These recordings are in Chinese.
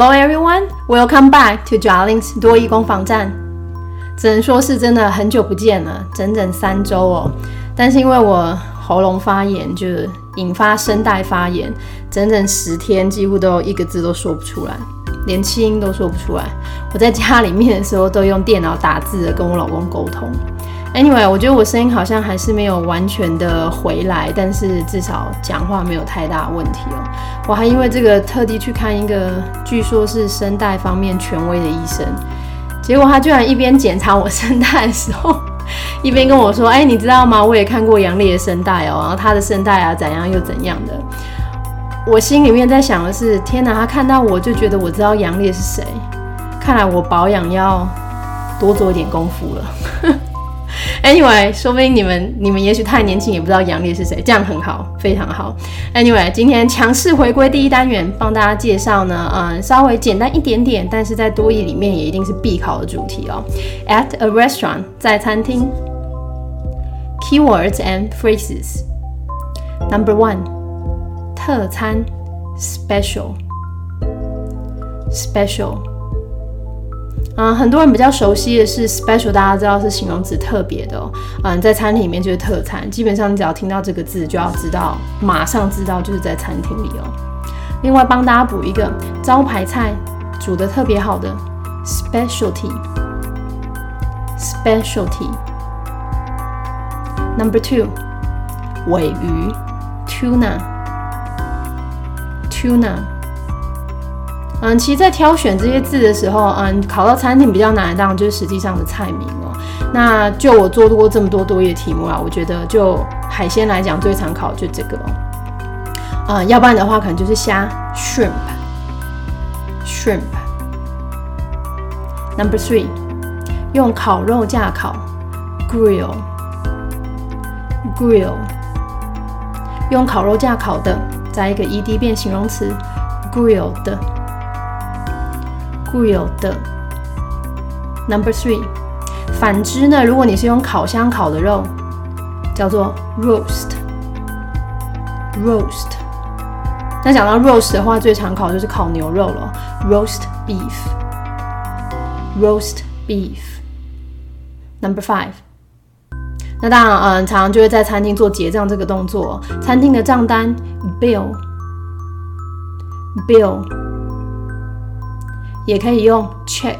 Hello everyone, welcome back to Jarling's 多义工坊站。只能说是真的很久不见了，整整三周哦。但是因为我喉咙发炎，就是引发声带发炎，整整十天几乎都一个字都说不出来，连气音都说不出来。我在家里面的时候都用电脑打字跟我老公沟通。Anyway，我觉得我声音好像还是没有完全的回来，但是至少讲话没有太大问题哦。我还因为这个特地去看一个据说是声带方面权威的医生，结果他居然一边检查我声带的时候，一边跟我说：“哎，你知道吗？我也看过杨烈的声带哦，然后他的声带啊怎样又怎样的。”我心里面在想的是：天哪，他看到我就觉得我知道杨烈是谁，看来我保养要多做一点功夫了。Anyway，说不定你们你们也许太年轻，也不知道杨烈是谁，这样很好，非常好。Anyway，今天强势回归第一单元，帮大家介绍呢，嗯，稍微简单一点点，但是在多义里面也一定是必考的主题哦。At a restaurant，在餐厅。Keywords and phrases。Number one，特餐，special，special。嗯，很多人比较熟悉的是 special，大家知道是形容词特别的哦。嗯，在餐厅里面就是特餐，基本上你只要听到这个字，就要知道，马上知道就是在餐厅里哦。另外帮大家补一个招牌菜，煮的特别好的 specialty，specialty。Number two，尾鱼 tuna，tuna。嗯，其实，在挑选这些字的时候，嗯，考到餐厅比较难，当然就是实际上的菜名哦。那就我做过这么多多页题目啊，我觉得就海鲜来讲，最常考就这个哦。啊，要不然的话，可能就是虾，shrimp，shrimp。Number three，用烤肉架烤，grill，grill。用烤肉架烤的，加一个 ed 变形容词，grilled。固有的 number three，反之呢？如果你是用烤箱烤的肉，叫做 roast，roast。那讲到 roast 的话，最常烤就是烤牛肉了，roast beef，roast beef。number five，那当然，嗯，常常就会在餐厅做结账这个动作，餐厅的账单 bill，bill。也可以用 check，check。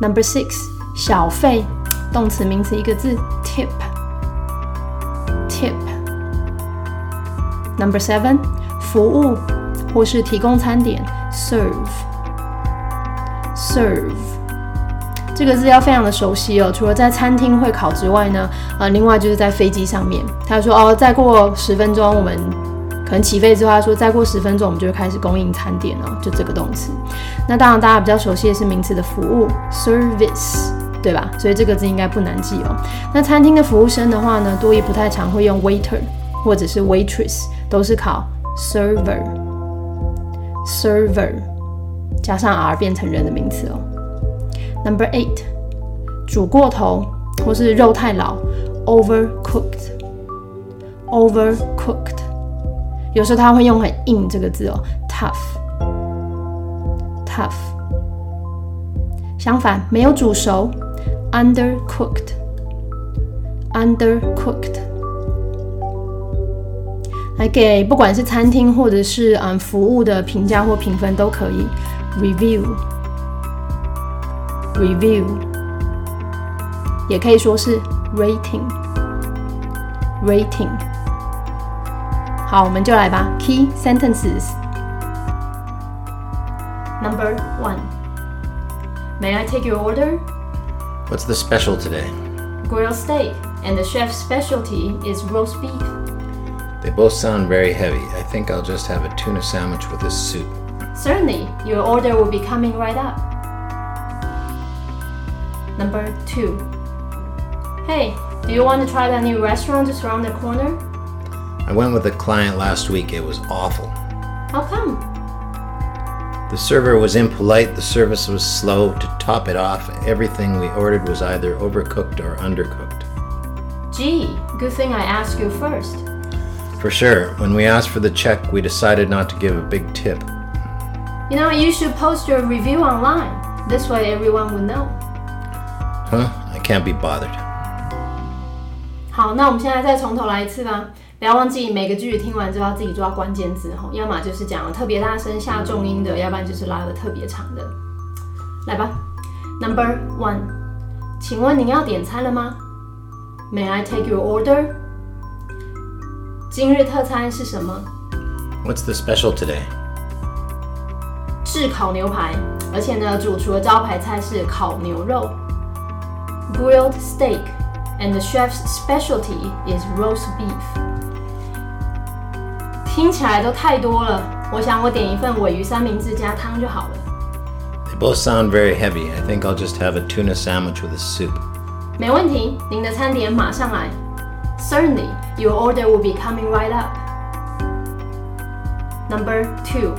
Number six，小费，动词名词一个字，tip，tip。Number seven，服务或是提供餐点，serve，serve。这个字要非常的熟悉哦，除了在餐厅会考之外呢，呃，另外就是在飞机上面，他说哦，再过十分钟我们。可能起飞之后，他说再过十分钟，我们就开始供应餐点了，就这个动词。那当然，大家比较熟悉的是名词的服务，service，对吧？所以这个字应该不难记哦。那餐厅的服务生的话呢，多也不太常会用 waiter 或者是 waitress，都是考 server，server 加上 r 变成人的名词哦。Number eight，煮过头或是肉太老，overcooked，overcooked。有时候他会用很硬这个字哦，tough，tough。相反，没有煮熟，undercooked，undercooked。来给不管是餐厅或者是嗯服务的评价或评分都可以，review，review，也可以说是 rating，rating。好，我们就来吧。Key sentences. Number one. May I take your order? What's the special today? Grilled steak, and the chef's specialty is roast beef. They both sound very heavy. I think I'll just have a tuna sandwich with this soup. Certainly, your order will be coming right up. Number two. Hey, do you want to try that new restaurant just around the corner? I went with a client last week. It was awful. How come? The server was impolite, the service was slow. To top it off, everything we ordered was either overcooked or undercooked. Gee, good thing I asked you first. For sure, when we asked for the check, we decided not to give a big tip. You know, you should post your review online. This way everyone will know. Huh? I can't be bothered. 好，那我们现在再从头来一次吧。 不要忘记每个句子听完之后要自己抓关键字哈，要么就是讲的特别大声下重音的，要不然就是拉的特别长的。来吧，Number one，请问您要点餐了吗？May I take your order？今日特餐是什么？What's the special today? 炙烤牛排，而且呢，主厨的招牌菜是烤牛肉 （grilled steak），and the chef's specialty is roast beef。听起来都太多了，我想我点一份尾鱼三明治加汤就好了。 They both sound very heavy. I think I'll just have a tuna sandwich with a soup. 没问题，您的餐点马上来。Certainly, your order will be coming right up. Number two，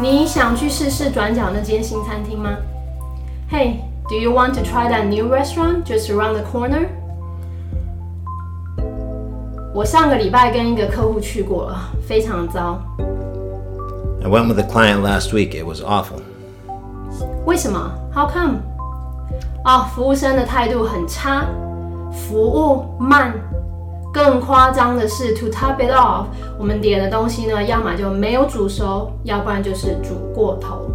你想去试试转角那间新餐厅吗？Hey, do you want to try that new restaurant just around the corner? 我上个礼拜跟一个客户去过了，非常糟。 I went with a client last week. It was awful. 为什么？How come？哦，服务生的态度很差，服务慢。更夸张的是，to top it off，我们点的东西呢，要么就没有煮熟，要不然就是煮过头。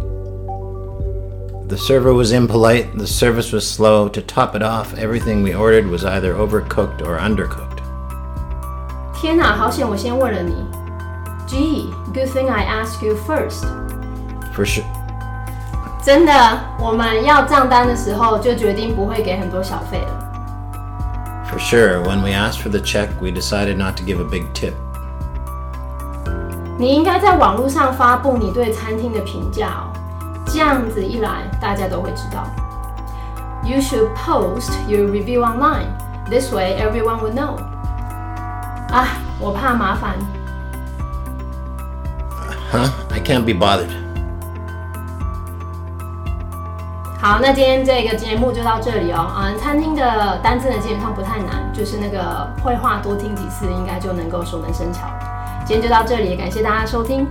The server was impolite. The service was slow. To top it off, everything we ordered was either overcooked or undercooked. 天哪，好险我先问了你。Gee, good thing I asked you first。 For sure. 真的，我们要账单的时候就决定不会给很多小费了。 For sure, when we asked for the check, we decided not to give a big tip. 你应该在网络上发布你对餐厅的评价哦，这样子一来，大家都会知道。You should post your review online. This way, everyone will know. 啊，我怕麻烦。Huh? I can't be bothered. 好，那今天这个节目就到这里哦。嗯，餐厅的单字呢基本上不太难，就是那个绘画多听几次，应该就能够熟能生巧。今天就到这里，感谢大家收听，